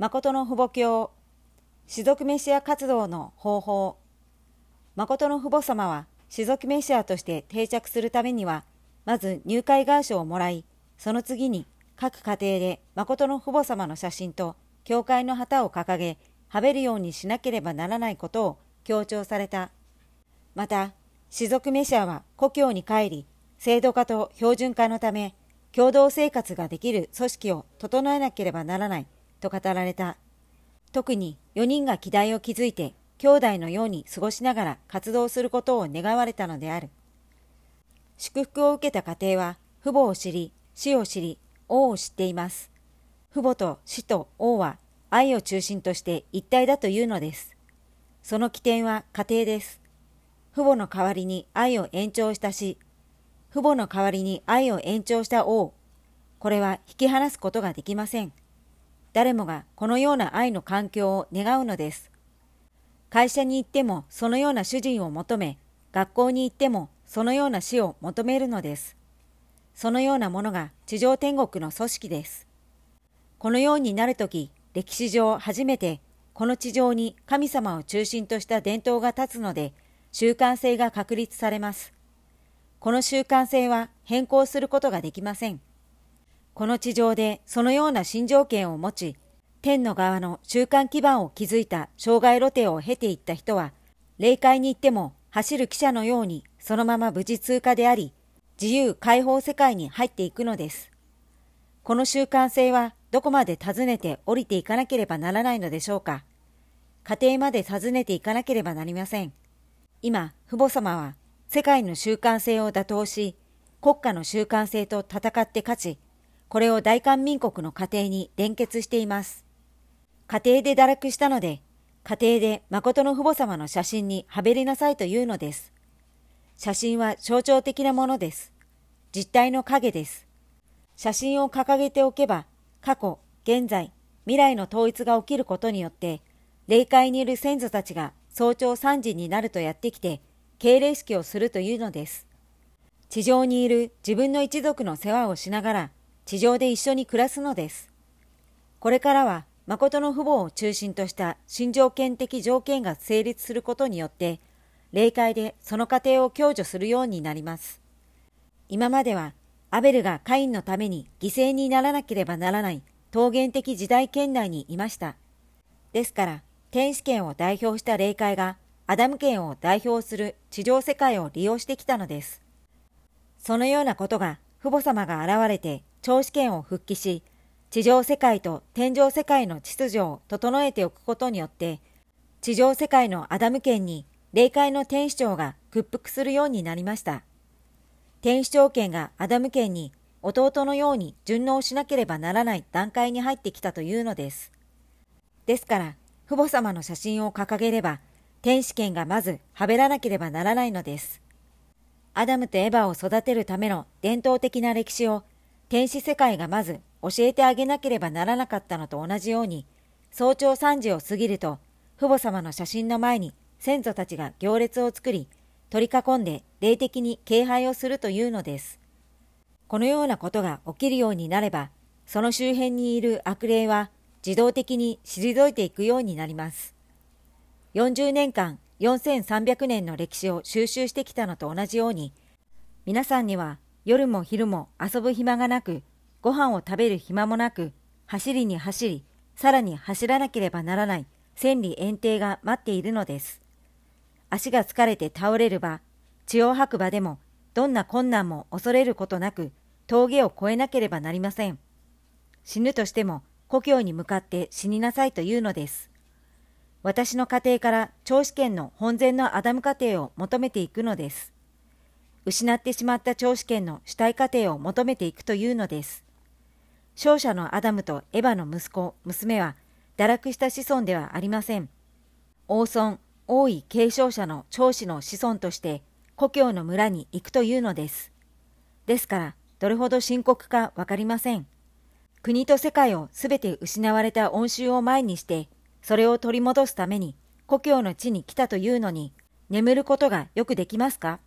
誠の父母教士族メシア活動の方法。誠の父母様は士族メシアとして定着するためにはまず入会願書をもらいその次に各家庭で誠の父母様の写真と教会の旗を掲げはべるようにしなければならないことを強調された。また士族メシアは故郷に帰り制度化と標準化のため共同生活ができる組織を整えなければならない。と語られた。特に4人が希代を築いて兄弟のように過ごしながら活動することを願われたのである。祝福を受けた家庭は父母を知り、死を知り、王を知っています。父母と死と王は愛を中心として一体だというのです。その起点は家庭です。父母の代わりに愛を延長した死、父母の代わりに愛を延長した王、これは引き離すことができません。誰もがこのような愛の環境を願うのです。会社に行ってもそのような主人を求め、学校に行ってもそのような死を求めるのです。そのようなものが地上天国の組織です。このようになるとき、歴史上初めてこの地上に神様を中心とした伝統が立つので、習慣性が確立されます。この習慣性は変更することができません。この地上でそのような新条件を持ち、天の側の習慣基盤を築いた障害露呈を経ていった人は、霊界に行っても走る汽車のようにそのまま無事通過であり、自由解放世界に入っていくのです。この習慣性はどこまで訪ねて降りていかなければならないのでしょうか。家庭まで訪ねていかなければなりません。今、父母様は世界の習慣性を打倒し、国家の習慣性と戦って勝ち、これを大韓民国の家庭に連結しています。家庭で堕落したので、家庭で誠の父母様の写真にはべりなさいというのです。写真は象徴的なものです。実体の影です。写真を掲げておけば、過去、現在、未来の統一が起きることによって、霊界にいる先祖たちが早朝3時になるとやってきて、敬礼式をするというのです。地上にいる自分の一族の世話をしながら、地上で一緒に暮らすのです。これからは誠の父母を中心とした新条件的条件が成立することによって、霊界でその過程を享受するようになります。今まではアベルがカインのために犠牲にならなければならない桃源的時代圏内にいました。ですから、天使権を代表した霊界がアダム権を代表する地上世界を利用してきたのです。そのようなことが父母様が現れて長子権を復帰し、地上世界と天上世界の秩序を整えておくことによって、地上世界のアダム権に霊界の天使長が屈服するようになりました。天使長権がアダム権に弟のように順応しなければならない段階に入ってきたというのです。ですから、父母様の写真を掲げれば、天使権がまずはべらなければならないのです。アダムとエヴァを育てるための伝統的な歴史を天使世界がまず教えてあげなければならなかったのと同じように、早朝3時を過ぎると、父母様の写真の前に先祖たちが行列を作り、取り囲んで霊的に敬拝をするというのです。このようなことが起きるようになれば、その周辺にいる悪霊は自動的に退いていくようになります。40年間4300年の歴史を収集してきたのと同じように、皆さんには夜も昼も遊ぶ暇がなく、ご飯を食べる暇もなく、走りに走り、さらに走らなければならない千里遠征が待っているのです。足が疲れて倒れる場、血を吐く場でも、どんな困難も恐れることなく、峠を越えなければなりません。死ぬとしても、故郷に向かって死になさいというのです。私の家庭から長子権の本然のアダム家庭を求めていくのです。失ってしまった長子権の主体過程を求めていくというのです。勝者のアダムとエヴァの息子、娘は堕落した子孫ではありません。王孫、王位継承者の長子の子孫として故郷の村に行くというのです。ですから、どれほど深刻かわかりません。国と世界をすべて失われた恩衆を前にして、それを取り戻すために故郷の地に来たというのに、眠ることがよくできますか？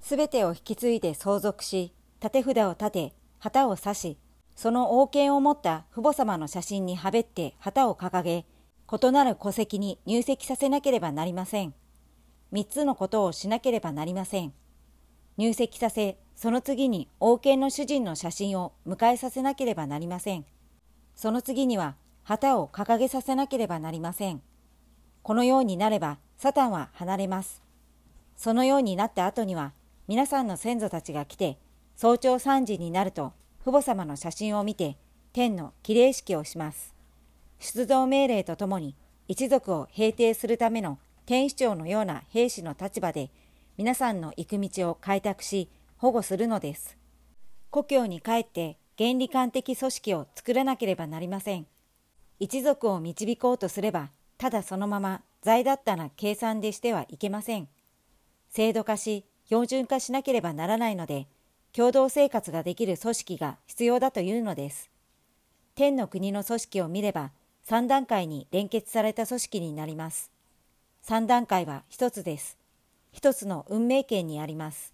すべてを引き継いで相続し、立て札を立て、旗を刺し、その王権を持った父母様の写真にはべって旗を掲げ、異なる戸籍に入籍させなければなりません。三つのことをしなければなりません。入籍させ、その次に王権の主人の写真を迎えさせなければなりません。その次には旗を掲げさせなければなりません。このようになればサタンは離れます。そのようになった後には皆さんの先祖たちが来て早朝3時になると父母様の写真を見て天の儀礼式をします。出動命令とともに一族を平定するための天使長のような兵士の立場で皆さんの行く道を開拓し保護するのです。故郷に帰って原理観的組織を作らなければなりません。一族を導こうとすれば、ただそのまま財だったな計算でしてはいけません。制度化し、標準化しなければならないので、共同生活ができる組織が必要だというのです。天の国の組織を見れば、3段階に連結された組織になります。3段階は1つです。1つの運命圏にあります。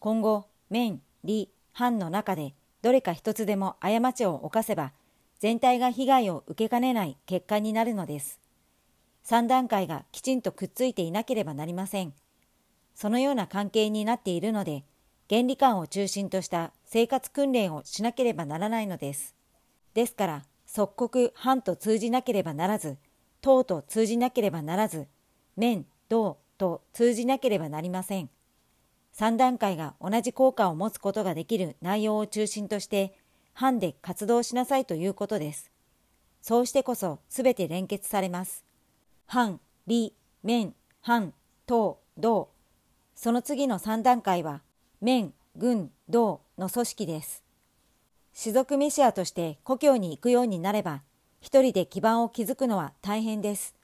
今後、面、理、藩の中でどれか1つでも過ちを犯せば、全体が被害を受けかねない結果になるのです。3段階がきちんとくっついていなければなりません。そのような関係になっているので、原理観を中心とした生活訓練をしなければならないのです。ですから、即刻反と通じなければならず、党と通じなければならず、面、道と通じなければなりません。3段階が同じ効果を持つことができる内容を中心として、班で活動しなさいということです。そうしてこそ全て連結されます。班、理、面、班、党、道。その次の3段階は、面、軍、道の組織です。士族メシアとして故郷に行くようになれば、一人で基盤を築くのは大変です。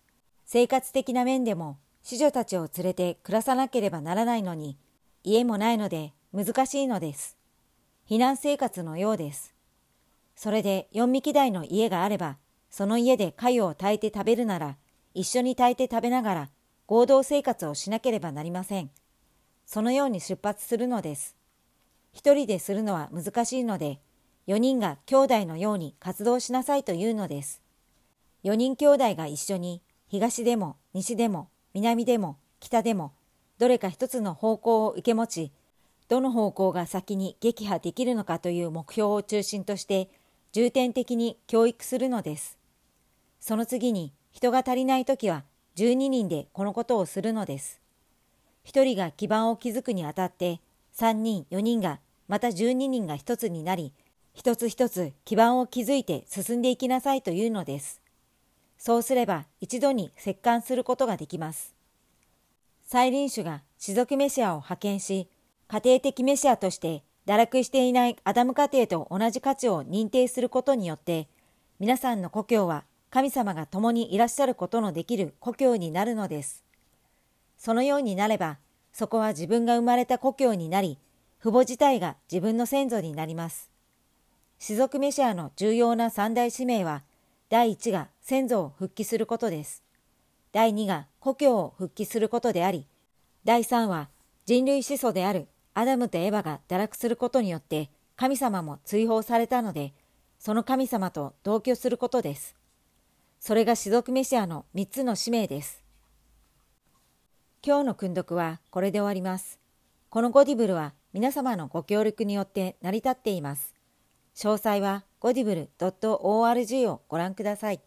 生活的な面でも、子女たちを連れて暮らさなければならないのに、家もないので難しいのです。避難生活のようです。それで四匹台の家があれば、その家で粥を炊いて食べるなら、一緒に炊いて食べながら合同生活をしなければなりません。そのように出発するのです。一人でするのは難しいので、4人が兄弟のように活動しなさいというのです。4人兄弟が一緒に東でも西でも南でも北でもどれか一つの方向を受け持ち、どの方向が先に撃破できるのかという目標を中心として重点的に教育するのです。その次に人が足りないときは12人でこのことをするのです。1人が基盤を築くにあたって3人4人がまた12人が一つになり一つ一つ基盤を築いて進んでいきなさいというのです。そうすれば一度に折檻することができます。再臨主が士族メシアを派遣し、家庭的メシアとして堕落していないアダム家庭と同じ価値を認定することによって、皆さんの故郷は神様が共にいらっしゃることのできる故郷になるのです。そのようになれば、そこは自分が生まれた故郷になり、父母自体が自分の先祖になります。士族メシアの重要な三大使命は、第一が先祖を復帰することです。第二が故郷を復帰することであり、第三は人類始祖であるアダムとエヴァが堕落することによって神様も追放されたので、その神様と同居することです。それが士族メシアの三つの使命です。今日の訓読はこれで終わります。このゴディブルは皆様のご協力によって成り立っています。詳細はゴディブル .org をご覧ください。